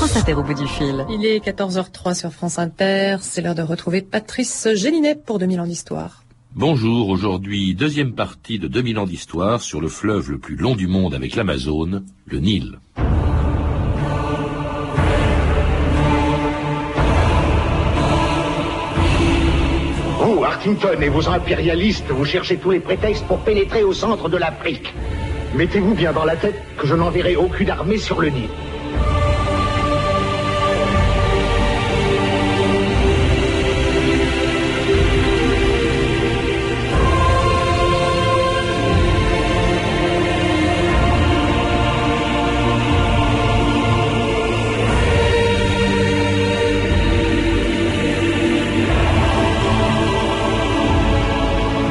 France Inter au bout du fil. Il est 14h03 sur France Inter. C'est l'heure de retrouver Patrice Gélinet pour 2000 ans d'histoire. Bonjour, aujourd'hui deuxième partie de 2000 ans d'histoire sur le fleuve le plus long du monde avec l'Amazone, le Nil. Vous, Hartington et vos impérialistes, vous cherchez tous les prétextes pour pénétrer au centre de l'Afrique. Mettez-vous bien dans la tête que je n'enverrai aucune armée sur le Nil.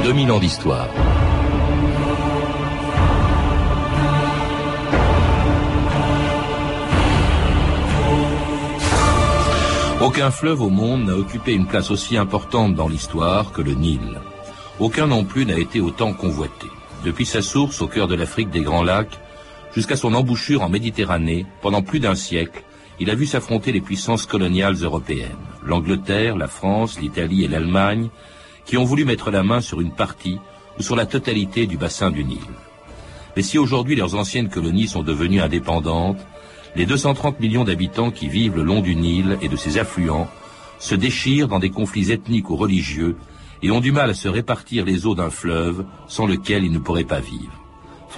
2000 ans d'histoire. Aucun fleuve au monde n'a occupé une place aussi importante dans l'histoire que le Nil. Aucun non plus n'a été autant convoité. Depuis sa source au cœur de l'Afrique des Grands Lacs, jusqu'à son embouchure en Méditerranée, pendant plus d'un siècle, il a vu s'affronter les puissances coloniales européennes. L'Angleterre, la France, l'Italie et l'Allemagne, qui ont voulu mettre la main sur une partie ou sur la totalité du bassin du Nil. Mais si aujourd'hui leurs anciennes colonies sont devenues indépendantes, les 230 millions d'habitants qui vivent le long du Nil et de ses affluents se déchirent dans des conflits ethniques ou religieux et ont du mal à se répartir les eaux d'un fleuve sans lequel ils ne pourraient pas vivre.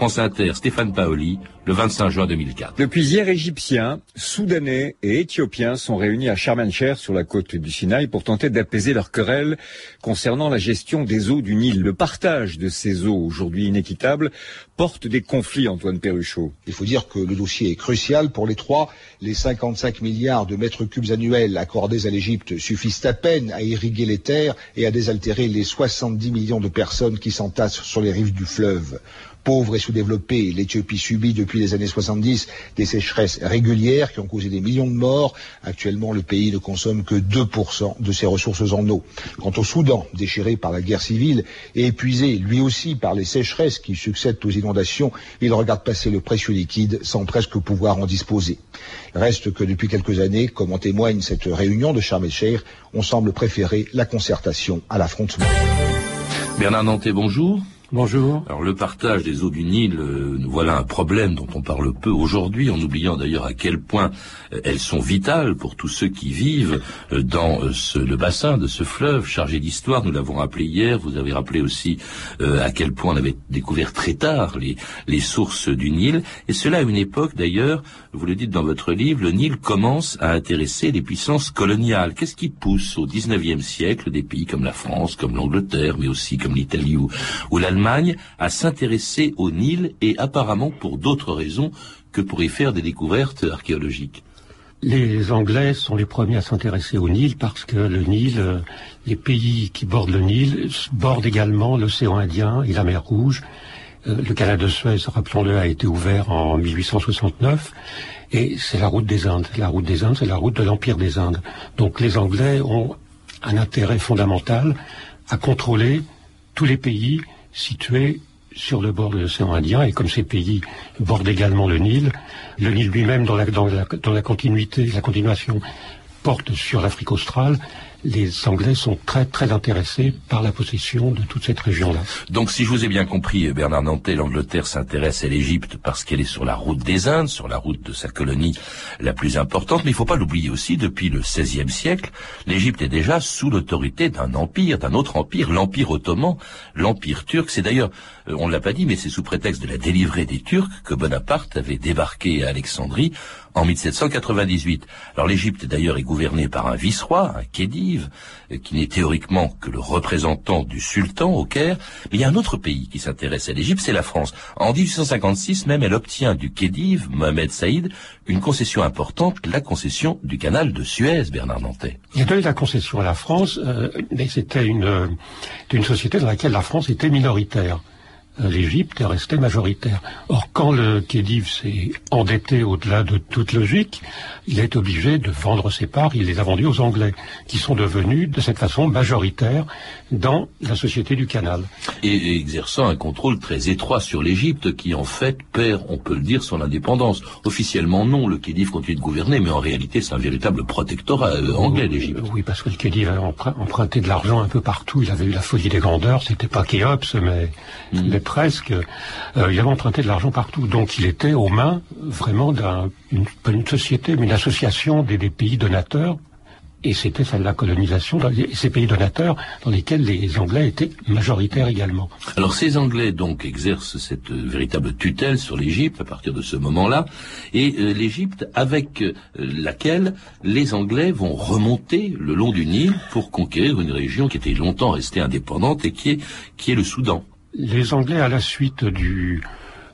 France Inter, Stéphane Paoli, le 25 juin 2004. Depuis hier, Égyptiens, Soudanais et Éthiopiens sont réunis à Sharm el sur la côte du Sinaï pour tenter d'apaiser leurs querelles concernant la gestion des eaux du Nil. Le partage de ces eaux, aujourd'hui inéquitable, porte des conflits, Antoine Perruchot. Il faut dire que le dossier est crucial pour les trois. Les 55 milliards de mètres cubes annuels accordés à l'Égypte suffisent à peine à irriguer les terres et à désaltérer les 70 millions de personnes qui s'entassent sur les rives du fleuve. Pauvre et sous-développée, l'Éthiopie subit depuis les années 70 des sécheresses régulières qui ont causé des millions de morts. Actuellement, le pays ne consomme que 2% de ses ressources en eau. Quant au Soudan, déchiré par la guerre civile et épuisé lui aussi par les sécheresses qui succèdent aux inondations, il regarde passer le précieux liquide sans presque pouvoir en disposer. Reste que depuis quelques années, comme en témoigne cette réunion de Sharm el on semble préférer la concertation à l'affrontement. Bernard Nantais, bonjour. Bonjour. Alors le partage des eaux du Nil, euh, voilà un problème dont on parle peu aujourd'hui, en oubliant d'ailleurs à quel point euh, elles sont vitales pour tous ceux qui vivent euh, dans le bassin de ce fleuve chargé d'histoire. Nous l'avons rappelé hier. Vous avez rappelé aussi à quel point on avait découvert très tard les, les sources du Nil. Et cela à une époque d'ailleurs, vous le dites dans votre livre, le Nil commence à intéresser les puissances coloniales. Qu'est-ce qui pousse au XIXe siècle des pays comme la France, comme l'Angleterre, mais aussi comme l'Italie ou, ou l'Allemagne à s'intéresser au Nil et apparemment pour d'autres raisons que pour y faire des découvertes archéologiques. Les Anglais sont les premiers à s'intéresser au Nil parce que le Nil, euh, les pays qui bordent le Nil bordent également l'océan Indien et la mer Rouge. Euh, le canal de Suez, rappelons-le, a été ouvert en 1869 et c'est la route des Indes. La route des Indes, c'est la route de l'Empire des Indes. Donc les Anglais ont un intérêt fondamental à contrôler tous les pays situé sur le bord de l'océan Indien, et comme ces pays bordent également le Nil, le Nil lui-même, dans la, dans, la, dans la continuité, la continuation, porte sur l'Afrique australe, les Anglais sont très très intéressés par la possession de toute cette région-là. Donc si je vous ai bien compris, Bernard Nantais, l'Angleterre s'intéresse à l'Égypte parce qu'elle est sur la route des Indes, sur la route de sa colonie la plus importante, mais il ne faut pas l'oublier aussi, depuis le XVIe siècle, l'Égypte est déjà sous l'autorité d'un empire, d'un autre empire, l'Empire ottoman, l'Empire turc. C'est d'ailleurs, euh, on ne l'a pas dit, mais c'est sous prétexte de la délivrer des Turcs que Bonaparte avait débarqué à Alexandrie en 1798. Alors l'Égypte d'ailleurs est gouvernée par un vice-roi, un Khedive, euh, qui n'est théoriquement que le représentant du sultan au Caire. Mais il y a un autre pays qui s'intéresse à l'Égypte, c'est la France. En 1856 même, elle obtient du Khedive, Mohamed Saïd, une concession importante, la concession du canal de Suez, Bernard Nantais. Il a donné la concession à la France, euh, c'était une, une société dans laquelle la France était minoritaire. Euh, l'Égypte est restée majoritaire. Or, quand le Khedive s'est endetté au-delà de toute logique, il est obligé de vendre ses parts, il les a vendues aux Anglais, qui sont devenus de cette façon majoritaires dans la société du canal. Et exerçant un contrôle très étroit sur l'Égypte, qui en fait perd, on peut le dire, son indépendance. Officiellement non, le Khedive continue de gouverner, mais en réalité c'est un véritable protectorat euh, anglais l'Égypte. Oui, parce que le Khedive a emprunté de l'argent un peu partout, il avait eu la folie des grandeurs, c'était pas Khéops, mais, mm. mais presque. Euh, il avait emprunté de l'argent partout, donc il était aux mains vraiment d'une une société, mais une association des, pays donateurs et c'était celle de la colonisation, ces pays donateurs dans lesquels les Anglais étaient majoritaires également. Alors ces Anglais donc exercent cette euh, véritable tutelle sur l'Égypte à partir de ce moment-là, et euh, l'Égypte avec laquelle les Anglais vont remonter le long du Nil pour conquérir une région qui était longtemps restée indépendante et qui est le Soudan. Les Anglais, à la suite du,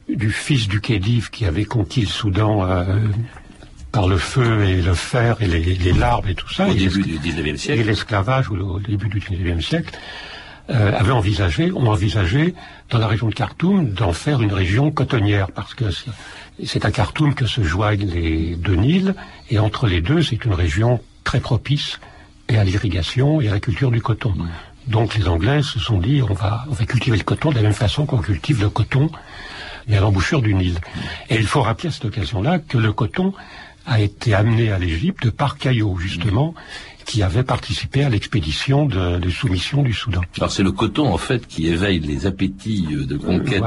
du fils du Khedive qui avait conquis le Soudan euh, par le feu et le fer et les, larves et tout ça, au début du 19e siècle, et l'esclavage au, début du 19e siècle, euh, avait envisagé, ont envisagé dans la région de Khartoum d'en faire une région cotonnière parce que c'est à Khartoum que se joignent les deux Nils et entre les deux c'est une région très propice et à l'irrigation et à la culture du coton. Donc les Anglais se sont dit on va, cultiver le coton de la même façon qu'on cultive le coton à l'embouchure du Nil. Et il faut rappeler à cette occasion-là que le coton a été amené à l'Égypte par Caillot, justement, qui avait participé à l'expédition de, soumission du Soudan. Alors c'est le coton en fait qui éveille les appétits euh, de conquête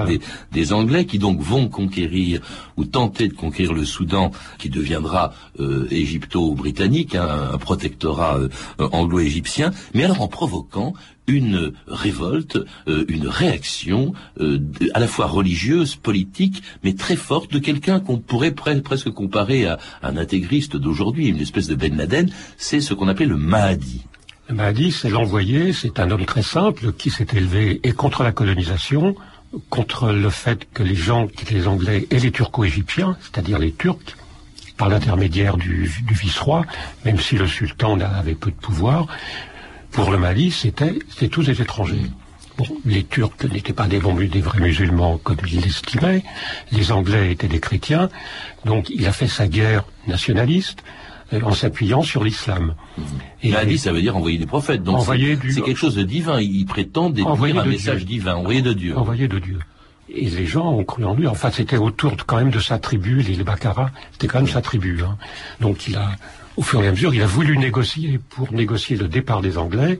des, Anglais qui donc vont conquérir ou tenter de conquérir le Soudan qui deviendra euh, égypto-britannique, hein, un protectorat euh, anglo-égyptien, mais alors en provoquant une révolte, euh, une réaction euh, à la fois religieuse, politique, mais très forte de quelqu'un qu'on pourrait presque comparer à, un intégriste d'aujourd'hui, une espèce de Ben Laden, c'est ce qu'on appelle le Mahdi. Le Mahdi, c'est l'envoyé, c'est un homme très simple qui s'est élevé et contre la colonisation, contre le fait que les gens, les Anglais et les Turco-Égyptiens, c'est-à-dire les Turcs, par l'intermédiaire du, du vice-roi, même si le sultan avait peu de pouvoir, pour le Mali, c'était tous des étrangers. Bon, les Turcs n'étaient pas des, bons, des vrais musulmans comme il l'estimait, les Anglais étaient des chrétiens, donc il a fait sa guerre nationaliste euh, en s'appuyant sur l'islam. Et Mahdi, ça veut dire envoyer des prophètes, donc c'est quelque chose de divin, il prétend détenir un message divin, envoyé de Dieu. Envoyé de Dieu. Et les gens ont cru en lui. Enfin, c'était autour quand même de sa tribu, les, les c'était quand même sa tribu. Hein. Donc il a, au fur et à mesure, il a voulu négocier pour négocier le départ des Anglais.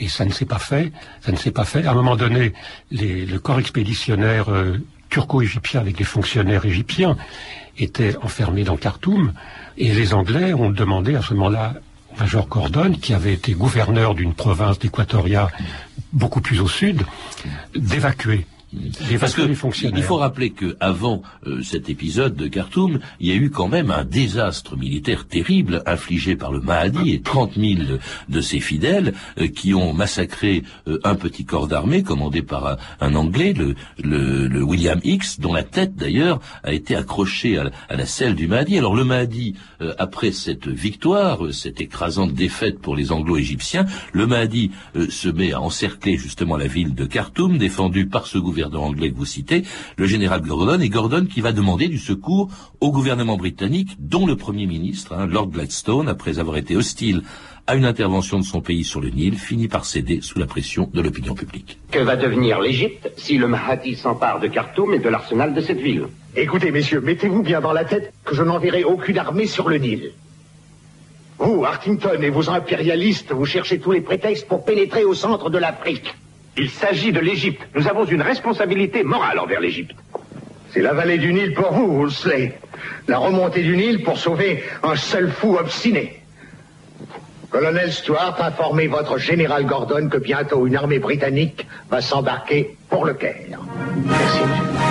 Et ça ne s'est pas fait. À un moment donné, le corps expéditionnaire euh, turco-égyptien avec les fonctionnaires égyptiens était enfermé dans Khartoum. Et les Anglais ont demandé à ce moment-là Major Gordon, qui avait été gouverneur d'une province d'Équatoria beaucoup plus au sud, d'évacuer parce que il faut rappeler que avant euh, cet épisode de Khartoum, il y a eu quand même un désastre militaire terrible infligé par le Mahdi et 30 000 de ses fidèles euh, qui ont massacré euh, un petit corps d'armée commandé par un, Anglais, le, le, William X, dont la tête d'ailleurs a été accrochée à, à, la selle du Mahdi. Alors le Mahdi, après cette victoire, cette écrasante défaite pour les Anglo-Égyptiens, le Mahdi se met à encercler justement la ville de Khartoum, défendue par ce gouvernement anglais que vous citez, le général Gordon, et Gordon qui va demander du secours au gouvernement britannique, dont le Premier ministre, hein, Lord Gladstone, après avoir été hostile à une intervention de son pays sur le Nil, finit par céder sous la pression de l'opinion publique. Que va devenir l'Égypte si le Mahdi s'empare de Khartoum et de l'arsenal de cette ville? Écoutez, messieurs, mettez-vous bien dans la tête que je n'enverrai aucune armée sur le Nil. Vous, Hartington et vos impérialistes, vous cherchez tous les prétextes pour pénétrer au centre de l'Afrique. Il s'agit de l'Égypte. Nous avons une responsabilité morale envers l'Égypte. C'est la vallée du Nil pour vous, Woolsey. La remontée du Nil pour sauver un seul fou obstiné. Colonel Stuart, informez votre général Gordon que bientôt une armée britannique va s'embarquer pour le Caire. Merci, monsieur.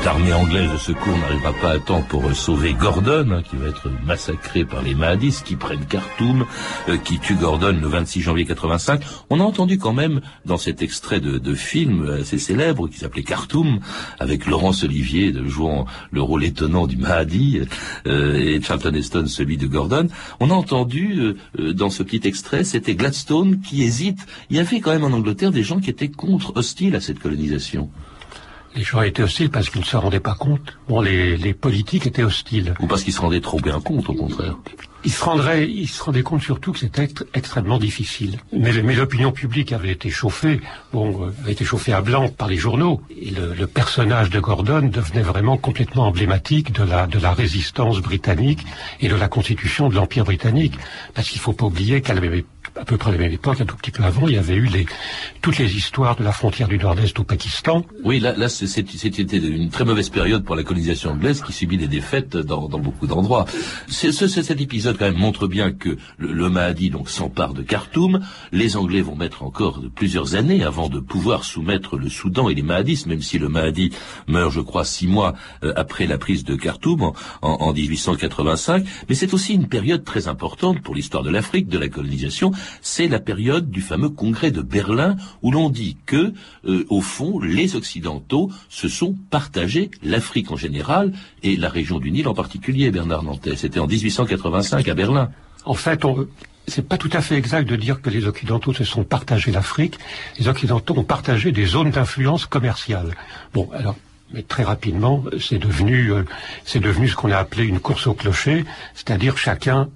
Cette armée anglaise de secours n'arrivera pas à temps pour euh, sauver Gordon, hein, qui va être massacré par les Mahadis, qui prennent Khartoum, euh, qui tuent Gordon le 26 janvier 85. On a entendu quand même, dans cet extrait de, de film assez célèbre, qui s'appelait Khartoum, avec Laurence Olivier jouant le rôle étonnant du Mahdi, euh, et Charlton Heston celui de Gordon, on a entendu, dans ce petit extrait, c'était Gladstone qui hésite. Il y avait quand même en Angleterre des gens qui étaient contre, hostiles à cette colonisation. Les gens étaient hostiles parce qu'ils ne se rendaient pas compte. Bon, les, les politiques étaient hostiles. Ou parce qu'ils se rendaient trop bien compte, au contraire. Ils se rendraient, ils se rendaient compte surtout que c'était extrêmement difficile. Mais, l'opinion publique avait été chauffée, bon, euh, avait été chauffée à blanc par les journaux. Et le, personnage de Gordon devenait vraiment complètement emblématique de la, résistance britannique et de la constitution de l'Empire britannique. Parce qu'il faut pas oublier qu'elle avait à peu près à la même époque, un tout petit peu avant, il y avait eu toutes les histoires de la frontière du Nord-Est au Pakistan. Oui, là, c'était une très mauvaise période pour la colonisation anglaise qui subit des défaites dans, dans beaucoup d'endroits. Ce, cet épisode quand même montre bien que le, le Mahdi donc s'empare de Khartoum. Les Anglais vont mettre encore plusieurs années avant de pouvoir soumettre le Soudan et les Mahadis, même si le Mahdi meurt, je crois, six mois euh, après la prise de Khartoum en 1885. Mais c'est aussi une période très importante pour l'histoire de l'Afrique, de la colonisation c'est la période du fameux congrès de Berlin où l'on dit que, euh, au fond, les Occidentaux se sont partagés l'Afrique en général et la région du Nil en particulier, Bernard Nantais. C'était en 1885 à Berlin. En fait, on, c'est pas tout à fait exact de dire que les Occidentaux se sont partagés l'Afrique. Les Occidentaux ont partagé des zones d'influence commerciale. Bon, alors, mais très rapidement, c'est devenu, euh, c'est devenu ce qu'on a appelé une course au clocher, c'est-à-dire chacun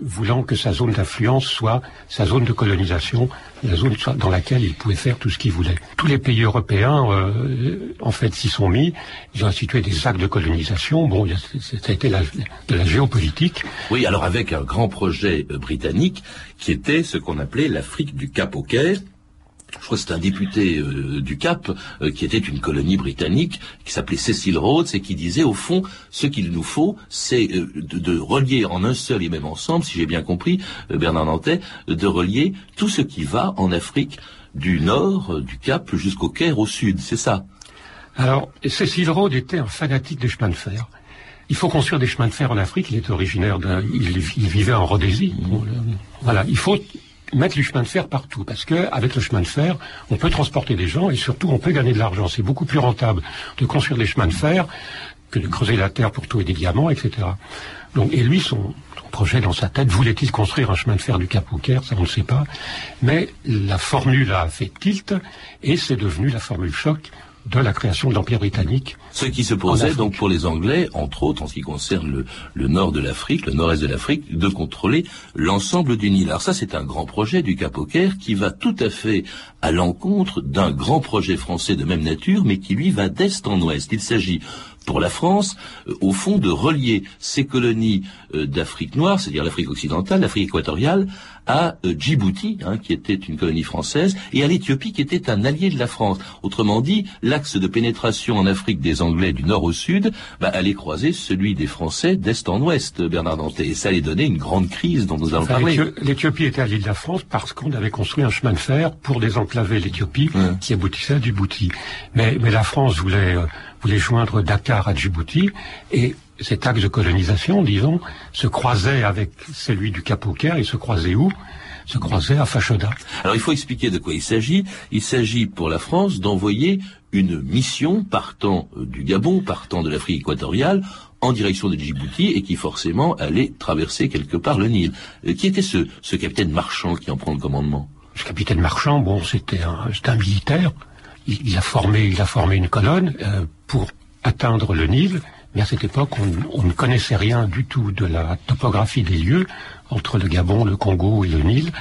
voulant que sa zone d'influence soit sa zone de colonisation, la zone dans laquelle il pouvait faire tout ce qu'il voulait. Tous les pays européens, euh, en fait, s'y sont mis. Ils ont institué des actes de colonisation. Bon, ça a été la, de la géopolitique. Oui, alors avec un grand projet euh, britannique qui était ce qu'on appelait l'Afrique du Cap au Caire je crois que c'est un député euh, du Cap euh, qui était une colonie britannique qui s'appelait Cecil Rhodes et qui disait au fond ce qu'il nous faut c'est euh, de, relier en un seul et même ensemble si j'ai bien compris Bernard Nantais de relier tout ce qui va en Afrique du nord du Cap jusqu'au Caire au sud c'est ça? Alors Cecil Rhodes était un fanatique des chemins de fer il faut construire des chemins de fer en Afrique. Il est originaire d'un, il, vivait en Rhodésie. Voilà, il faut mettre du chemin de fer partout, parce que avec le chemin de fer, on peut transporter des gens et surtout on peut gagner de l'argent. C'est beaucoup plus rentable de construire des chemins de fer que de creuser la terre pour trouver des diamants, etc. Donc, et lui, son, projet dans sa tête, voulait-il construire un chemin de fer du Cap au Caire Ça, on ne sait pas. Mais la formule a fait tilt et c'est devenu la formule choc de la création de l'Empire britannique. Ce qui se posait donc pour les Anglais, entre autres en ce qui concerne le, nord de l'Afrique, le nord-est de l'Afrique, de contrôler l'ensemble du Nil. Alors ça, c'est un grand projet du Cap au Caire qui va tout à fait à l'encontre d'un grand projet français de même nature, mais qui lui va d'est en ouest. Il s'agit pour la France, euh, au fond, de relier ces colonies euh, d'Afrique noire, c'est-à-dire l'Afrique occidentale, l'Afrique équatoriale, à euh, Djibouti, hein, qui était une colonie française, et à l'Éthiopie, qui était un allié de la France. Autrement dit, l'axe de pénétration en Afrique des Anglais du nord au sud bah, allait croiser celui des Français d'est en ouest, Bernard Danté. Et ça allait donner une grande crise dont nous allons parler. L'Éthiopie était alliée de la France parce qu'on avait construit un chemin de fer pour désenclaver l'Éthiopie, qui aboutissait à Djibouti. Mais, mais la France voulait voulait joindre Dakar à Djibouti et cet axe de colonisation, disons, se croisait avec celui du Cap au Caire, il se croisait où? Se croisait à Fashoda. Alors il faut expliquer de quoi il s'agit. Il s'agit pour la France d'envoyer une mission partant euh, du Gabon, partant de l'Afrique équatoriale, en direction de Djibouti et qui forcément allait traverser quelque part le Nil. Euh, qui était ce, ce capitaine marchand qui en prend le commandement? Ce capitaine marchand, bon, c'était un, un militaire. Il, a formé, il a formé une colonne euh, pour atteindre le Nil. Mais à cette époque, on, ne connaissait rien du tout de la topographie des lieux entre le Gabon, le Congo et le Nil.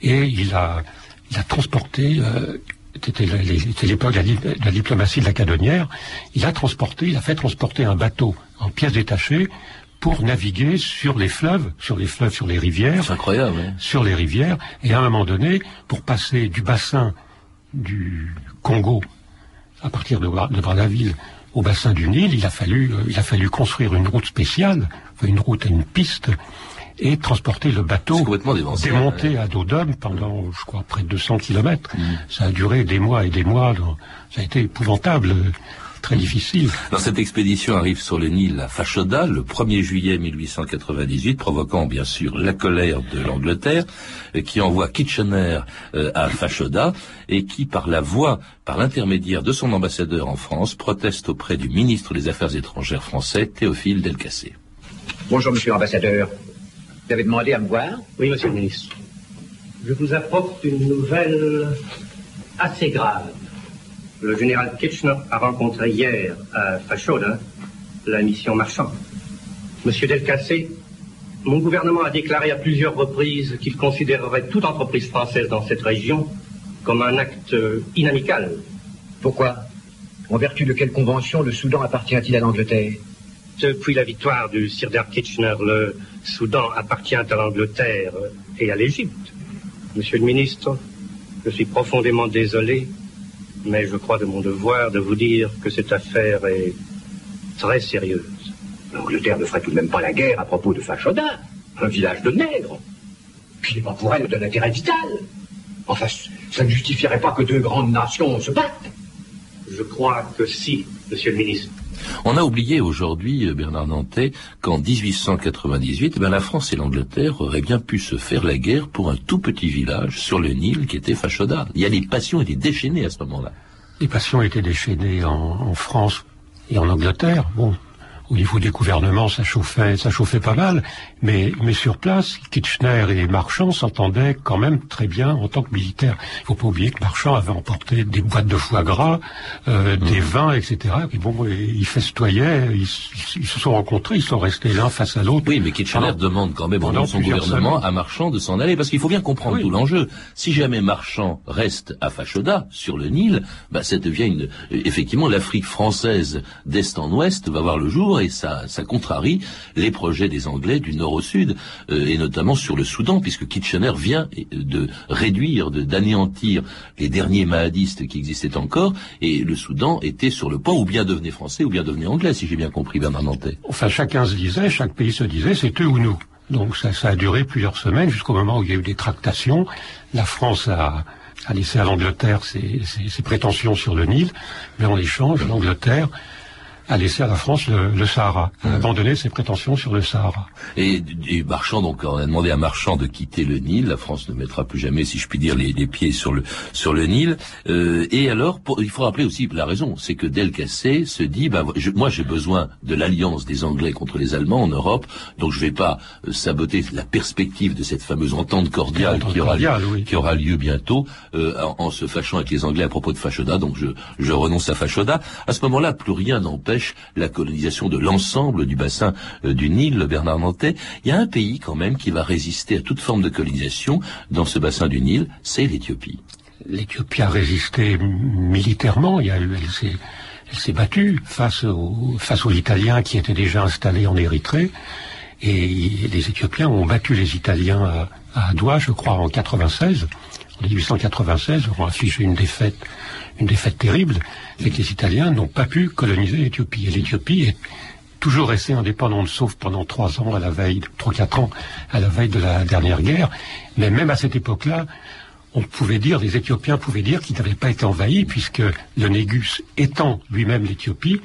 Et il a, il a transporté, euh, c'était l'époque de, la diplomatie de la cadonnière, il a transporté, il a fait transporter un bateau en pièces détachées pour naviguer sur les fleuves, sur les fleuves, sur les rivières. incroyable. Sur les rivières. Et à un moment donné, pour passer du bassin du Congo à partir de, de Brazzaville au bassin du Nil, il a fallu, euh, il a fallu construire une route spéciale, une route et une piste, et transporter le bateau démonté à dos d'homme pendant, je crois, près de 200 kilomètres. Mm. Ça a duré des mois et des mois. ça a été épouvantable très difficile. Dans cette expédition arrive sur le Nil à Fashoda le 1er juillet 1898, provoquant bien sûr la colère de l'Angleterre, euh, qui envoie Kitchener euh, à Fashoda et qui, par la voix, par l'intermédiaire de son ambassadeur en France, proteste auprès du ministre des Affaires étrangères français, Théophile Delcassé. Bonjour, monsieur l'ambassadeur. Vous avez demandé à me voir Oui, monsieur le ministre. Je vous apporte une nouvelle assez grave. Le général Kitchener a rencontré hier à Fashoda la mission marchande. Monsieur Delcassé, mon gouvernement a déclaré à plusieurs reprises qu'il considérerait toute entreprise française dans cette région comme un acte inamical. Pourquoi? En vertu de quelle convention le Soudan appartient-il à l'Angleterre? Depuis la victoire du Sirdar Kitchener, le Soudan appartient à l'Angleterre et à l'Égypte. Monsieur le ministre, je suis profondément désolé, mais je crois de mon devoir de vous dire que cette affaire est très sérieuse. L'Angleterre ne ferait tout de même pas la guerre à propos de Fashoda, un village de nègres. Il n'est pas pour elle d'un intérêt vital. Enfin, ça ne justifierait pas que deux grandes nations se battent. Je crois que si, monsieur le ministre. On a oublié aujourd'hui, euh, Bernard Nantais, qu'en 1898, eh ben, la France et l'Angleterre auraient bien pu se faire la guerre pour un tout petit village sur le Nil qui était Fashoda. Il y a les passions étaient déchaînées à ce moment-là. Les passions étaient déchaînées en, en France et en Angleterre. Bon, au niveau des gouvernements, ça chauffait, ça chauffait pas mal, mais, mais sur place, Kitchener et Marchand s'entendaient quand même très bien en tant que militaires. Il faut pas oublier que Marchand avait emporté des boîtes de foie gras, euh, des vins, etc. Et bon, ils festoyaient, ils, ils, se sont rencontrés, ils sont restés l'un face à l'autre. Oui, mais Kitchener demande quand même au son gouvernement à Marchand de s'en aller, parce qu'il faut bien comprendre tout l'enjeu. Si jamais Marchand reste à Fashoda, sur le Nil, bah, ça devient une, effectivement l'Afrique française d'est en ouest va voir le jour et ça, ça contrarie les projets des Anglais du nord au sud, euh, et notamment sur le Soudan, puisque Kitchener vient de réduire, d'anéantir les derniers mahadistes qui existaient encore, et le Soudan était sur le point ou bien devenait français ou bien devenait anglais, si j'ai bien compris Bernard Nantais. Enfin, chacun se disait, chaque pays se disait, c'est eux ou nous. Donc ça, ça a duré plusieurs semaines jusqu'au moment où il y a eu des tractations. La France a, a laissé à l'Angleterre ses, ses, prétentions sur le Nil, mais en échange, l'Angleterre a laissé à la France le, le Sahara, a abandonné ses prétentions sur le Sahara. Et, et, Marchand, donc, on a demandé à Marchand de quitter le Nil. La France ne mettra plus jamais, si je puis dire, les, les pieds sur le sur le Nil. Euh, et alors, pour, il faut rappeler aussi la raison, c'est que Delcassé se dit, bah, je, moi, j'ai besoin de l'alliance des Anglais contre les Allemands en Europe, donc je vais pas euh, saboter la perspective de cette fameuse entente cordiale qui aura, cordiale, oui. qui aura lieu bientôt, euh, en, en, se fâchant avec les Anglais à propos de Fashoda. Donc, je, je renonce à Fashoda. À ce moment-là, plus rien n'empêche la colonisation de l'ensemble du bassin euh, du Nil, le Bernard Nantais. Il y a un pays quand même qui va résister à toute forme de colonisation dans ce bassin du Nil, c'est l'Éthiopie. L'Éthiopie a résisté militairement, il y a elle s'est, elle s'est battue face aux, face aux Italiens qui étaient déjà installés en Érythrée. Et les Éthiopiens ont battu les Italiens à, à je crois, en 96. En 1896, ont affiché une défaite une défaite terrible, c'est que les Italiens n'ont pas pu coloniser l'Éthiopie. Et l'Éthiopie est toujours restée indépendante, sauf pendant trois ans, à la veille, trois, quatre ans, à la veille de la dernière guerre. Mais même à cette époque-là, on pouvait dire, les Éthiopiens pouvaient dire qu'ils n'avaient pas été envahis, puisque le Négus étant lui-même l'Éthiopie,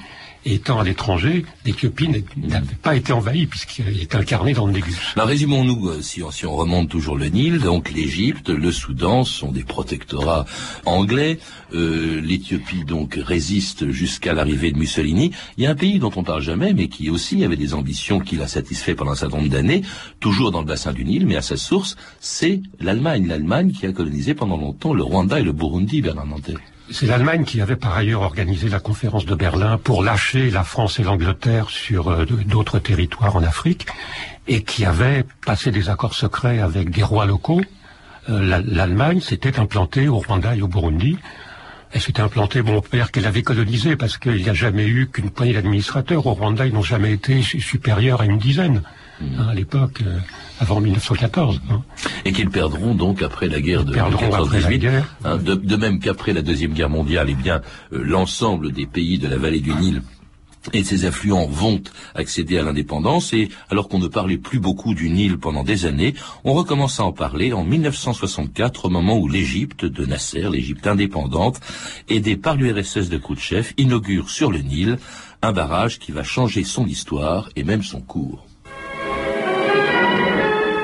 étant à l'étranger, l'Éthiopie n'avait pas été envahie puisqu'il est incarné dans le Négus. Ben, résumons-nous, euh, si on, si on remonte toujours le Nil, donc l'Égypte, le Soudan sont des protectorats anglais, euh, l'Éthiopie donc résiste jusqu'à l'arrivée de Mussolini. Il y a un pays dont on parle jamais, mais qui aussi avait des ambitions qu'il a satisfait pendant un certain nombre d'années, toujours dans le bassin du Nil, mais à sa source, c'est l'Allemagne. L'Allemagne qui a colonisé pendant longtemps le Rwanda et le Burundi, Bernard Nantais. C'est l'Allemagne qui avait par ailleurs organisé la conférence de Berlin pour lâcher la France et l'Angleterre sur euh, d'autres territoires en Afrique et qui avait passé des accords secrets avec des rois locaux. Euh, L'Allemagne s'était implantée au Rwanda et au Burundi. Elle s'était implantée, bon, père qu'elle avait colonisé parce qu'il n'y a jamais eu qu'une poignée d'administrateurs. Au Rwanda, ils n'ont jamais été supérieurs à une dizaine. Hein, à l'époque, euh, avant 1914. Hein. Et qu'ils perdront donc après la guerre de 1918. Hein, de, de, même qu'après la Deuxième Guerre mondiale, eh bien, euh, l'ensemble des pays de la vallée du Nil et ses affluents vont accéder à l'indépendance et alors qu'on ne parlait plus beaucoup du Nil pendant des années, on recommence à en parler en 1964 au moment où l'Égypte de Nasser, l'Égypte indépendante, aidée par l'URSS de Khrouchtchev, inaugure sur le Nil un barrage qui va changer son histoire et même son cours.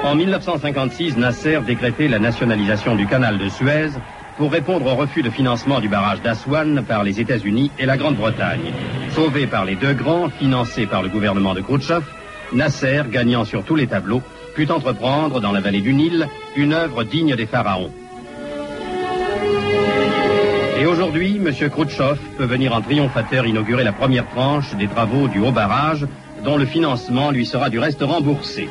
En 1956, Nasser décrétait la nationalisation du canal de Suez pour répondre au refus de financement du barrage d'Aswan par les États-Unis et la Grande-Bretagne. Sauvé par les deux grands, financé par le gouvernement de Khrouchtchev, Nasser, gagnant sur tous les tableaux, put entreprendre dans la vallée du Nil une œuvre digne des pharaons. Et aujourd'hui, M. Khrouchtchev peut venir en triomphateur inaugurer la première tranche des travaux du haut barrage, dont le financement lui sera du reste remboursé.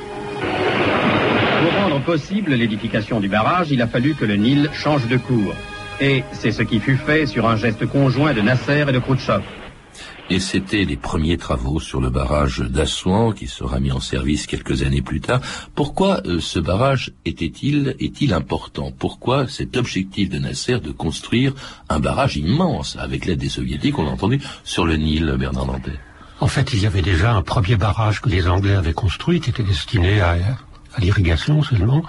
Possible l'édification du barrage, il a fallu que le Nil change de cours. Et c'est ce qui fut fait sur un geste conjoint de Nasser et de Khrouchtchev. Et c'était les premiers travaux sur le barrage d'Assouan qui sera mis en service quelques années plus tard. Pourquoi euh, ce barrage était-il est-il important? Pourquoi cet objectif de Nasser de construire un barrage immense avec l'aide des soviétiques, on a entendu, sur le Nil, Bernard Nantais En fait, il y avait déjà un premier barrage que les Anglais avaient construit qui était destiné à, à l'irrigation seulement.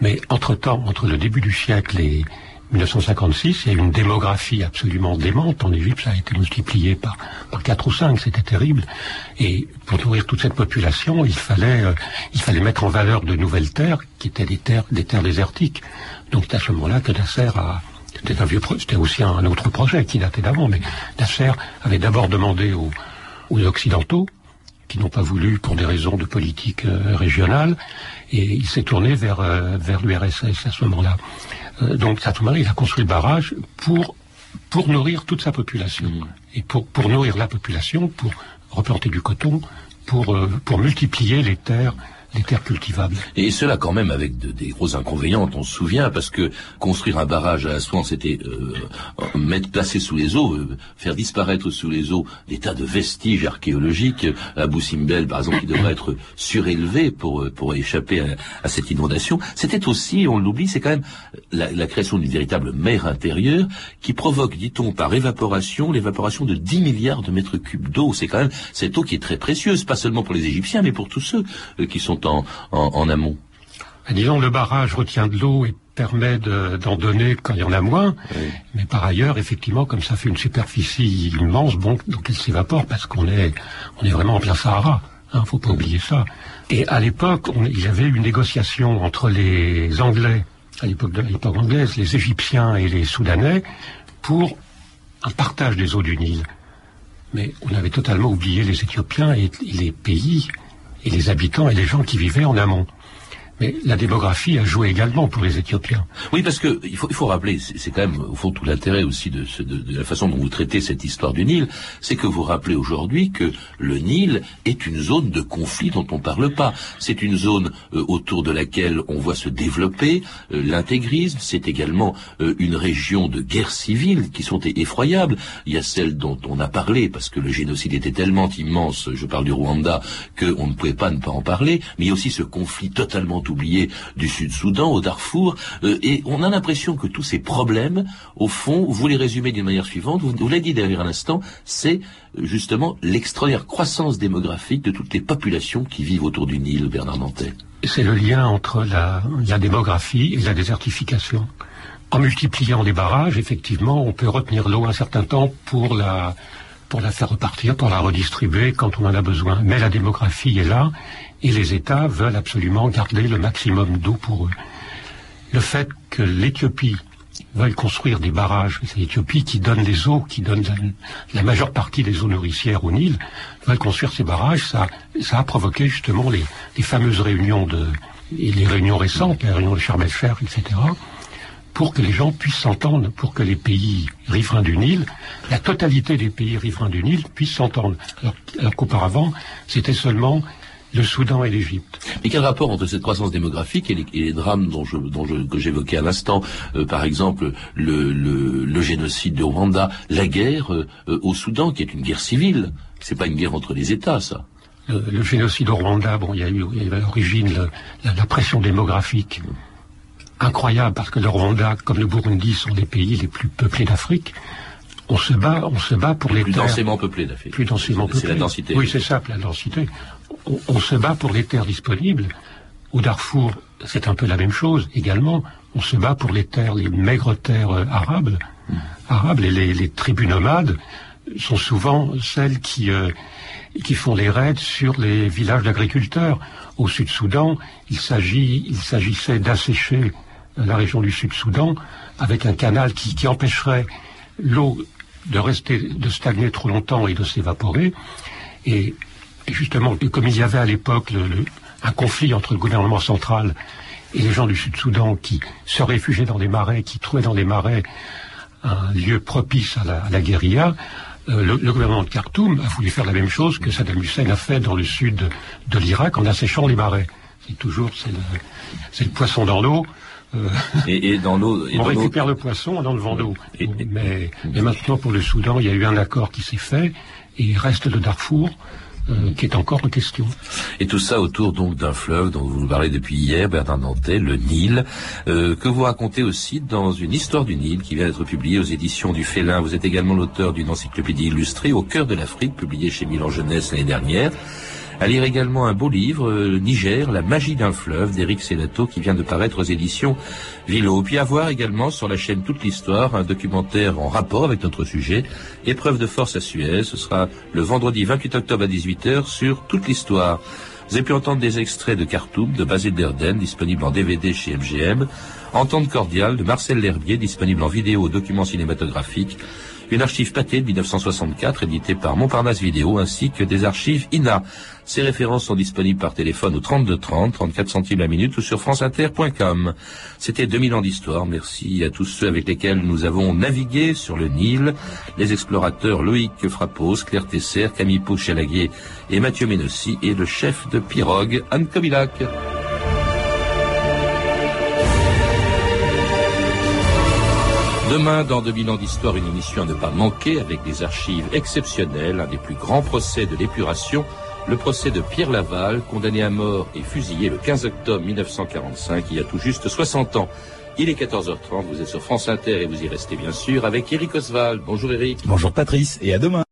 Mais entre-temps, entre le début du siècle et 1956, il y a eu une démographie absolument démente. En Égypte, ça a été multiplié par, par 4 ou 5, c'était terrible. Et pour nourrir toute cette population, il fallait, euh, mettre en valeur de nouvelles terres, qui étaient des terres, désertiques. Donc c'est à ce moment-là que Nasser a... C'était un vieux, c'était aussi un autre projet qui datait d'avant, mais Nasser avait d'abord demandé aux Occidentaux, qui n'ont pas voulu pour des raisons de politique euh, régionale, et il s'est tourné vers, euh, vers l'URSS à ce moment-là. Euh, donc moment-là, il a construit le barrage pour, pour nourrir toute sa population. Mmh. Et pour, pour nourrir la population, pour replanter du coton, pour, pour multiplier les terres les terres cultivables. Et cela quand même avec de, des gros inconvénients, on se souvient, parce que construire un barrage à Assouan, c'était euh, mettre placer sous les eaux, euh, faire disparaître sous les eaux des tas de vestiges archéologiques. À Boussimbel, par exemple, qui devrait être surélevé pour pour échapper à, à cette inondation. C'était aussi, on l'oublie, c'est quand même la, la création d'une véritable mer intérieure qui provoque, dit-on, par évaporation, l'évaporation de 10 milliards de mètres cubes d'eau. C'est quand même cette eau qui est très précieuse, pas seulement pour les Égyptiens, mais pour tous ceux euh, qui sont en, en, en amont Disons, le barrage retient de l'eau et permet d'en donner quand il y en a moins. Oui. Mais par ailleurs, effectivement, comme ça fait une superficie immense, bon, donc elle s'évapore parce qu'on est, on est vraiment en plein Sahara. Hein, faut pas oublier ça. Et à l'époque, il y avait une négociation entre les Anglais, à l'époque de l'époque anglaise, les Égyptiens et les Soudanais, pour un partage des eaux du Nil. Mais on avait totalement oublié les Éthiopiens et, et les pays et les habitants et les gens qui vivaient en amont. Mais la démographie a joué également pour les Éthiopiens. Oui, parce que il faut, il faut rappeler, c'est quand même au fond tout l'intérêt aussi de, de- la façon dont vous traitez cette histoire du Nil, c'est que vous rappelez aujourd'hui que le Nil est une zone de conflit dont on parle pas. C'est une zone euh, autour de laquelle on voit se développer euh, l'intégrisme. C'est également euh, une région de guerres civiles qui sont effroyables. Il y a celle dont on a parlé parce que le génocide était tellement immense, je parle du Rwanda, qu'on ne pouvait pas ne pas en parler. Mais il y a aussi ce conflit totalement oublié du Sud-Soudan, au Darfour, euh, et on a l'impression que tous ces problèmes, au fond, vous les résumez d'une manière suivante, vous, l'avez dit derrière un instant, c'est euh, justement l'extraordinaire croissance démographique de toutes les populations qui vivent autour du Nil, Bernard Nantais. C'est le lien entre la, démographie et la désertification. En multipliant les barrages, effectivement, on peut retenir l'eau un certain temps pour la faire repartir, pour la redistribuer quand on en a besoin. Mais la démographie est là et les États veulent absolument garder le maximum d'eau pour eux. Le fait que l'Éthiopie veuille construire des barrages, c'est l'Éthiopie qui donne les eaux, qui donne la, majeure partie des eaux nourricières au Nil, veulent construire ces barrages, ça, a provoqué justement les, les fameuses réunions de, et les réunions récentes, les réunions de Sharm el-Sheikh, etc., pour que les gens puissent s'entendre, pour que les pays riverains du Nil, la totalité des pays riverains du Nil puissent s'entendre. Alors, alors qu'auparavant, c'était seulement le Soudan et l'Égypte. Mais quel rapport entre cette croissance démographique et les, et les drames dont je, dont je, que j'évoquais à l'instant, euh, par exemple le, le, le génocide de Rwanda, la guerre euh, au Soudan, qui est une guerre civile, c'est pas une guerre entre les États, ça. Le, le génocide au Rwanda, bon, il y a eu, il y avait à l'origine le- la, la pression démographique incroyable parce que le Rwanda, comme le Burundi, sont les pays les plus peuplés d'Afrique. On se bat, on se bat pour les plus terres. densément peuplées. Plus densément peuplées. C'est la densité. Oui, c'est ça, la densité. On, on, se bat pour les terres disponibles. Au Darfour, c'est un peu la même chose également. On se bat pour les terres, les maigres terres euh, arabes, mmh. arabes, et les, les, tribus nomades sont souvent celles qui euh, qui font les raids sur les villages d'agriculteurs. Au Sud-Soudan, il s'agit, il s'agissait d'assécher la région du Sud-Soudan avec un canal qui, qui empêcherait l'eau de rester, de stagner trop longtemps et de s'évaporer. Et, justement, comme il y avait à l'époque un conflit entre le gouvernement central et les gens du Sud-Soudan qui se réfugiaient dans des marais, qui trouvaient dans des marais un lieu propice à la, guérilla, euh, le, le, gouvernement de Khartoum a voulu faire la même chose que Saddam Hussein a fait dans le sud de, l'Irak en asséchant les marais. C'est toujours c'est le poisson dans l'eau. Euh, et, et, dans l'eau, on récupère le poisson dans le vent d'eau. Mais, mais maintenant pour le Soudan, il y a eu un accord qui s'est fait et il reste le Darfour. Euh, qui est encore en question. Et tout ça autour donc d'un fleuve dont vous nous parlez depuis hier, Bernard Nantais, le Nil, euh, que vous racontez aussi dans une histoire du Nil qui vient d'être publiée aux éditions du Félin. Vous êtes également l'auteur d'une encyclopédie illustrée au cœur de l'Afrique, publiée chez Milan Jeunesse l'année dernière. À lire également un beau livre, euh, Niger, La magie d'un fleuve, d'Éric Selato, qui vient de paraître aux éditions Vilo. Puis à voir également sur la chaîne Toute l'Histoire, un documentaire en rapport avec notre sujet, Épreuve de force à Suez. Ce sera le vendredi 28 octobre à 18h sur Toute l'Histoire. Vous avez pu entendre des extraits de Khartoum, de Basile Derden, disponible en DVD chez MGM, Entente cordiale de Marcel L'Herbier, disponible en vidéo au document cinématographique, une archive pâtée de 1964 éditée par Montparnasse Vidéo ainsi que des archives INA. Ces références sont disponibles par téléphone au 32 30, 34 centimes la minute ou sur franceinter.com. C'était 2000 ans d'histoire. Merci à tous ceux avec lesquels nous avons navigué sur le Nil. Les explorateurs Loïc Frappos, Claire Tesser, Camille Pouchelaguier et Mathieu Ménossi et le chef de pirogue Anne Kobilac. Demain, dans 2000 ans d'histoire, une émission à ne pas manquer avec des archives exceptionnelles, un des plus grands procès de l'épuration, le procès de Pierre Laval, condamné à mort et fusillé le 15 octobre 1945, il y a tout juste 60 ans. Il est 14h30, vous êtes sur France Inter et vous y restez bien sûr avec Eric Oswald. Bonjour Eric. Bonjour Patrice et à demain.